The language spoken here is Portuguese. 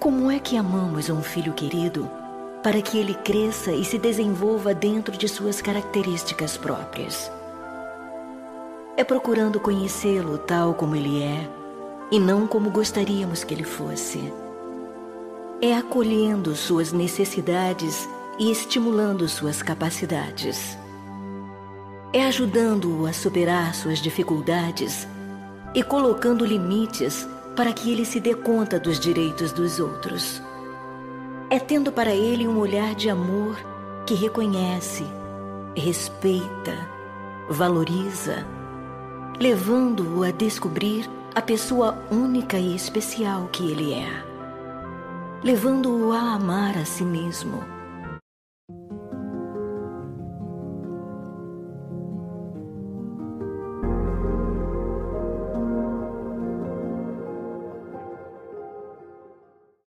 Como é que amamos um filho querido para que ele cresça e se desenvolva dentro de suas características próprias? É procurando conhecê-lo tal como ele é e não como gostaríamos que ele fosse. É acolhendo suas necessidades e estimulando suas capacidades. É ajudando-o a superar suas dificuldades e colocando limites para que ele se dê conta dos direitos dos outros. É tendo para ele um olhar de amor que reconhece, respeita, valoriza, levando-o a descobrir a pessoa única e especial que ele é, levando-o a amar a si mesmo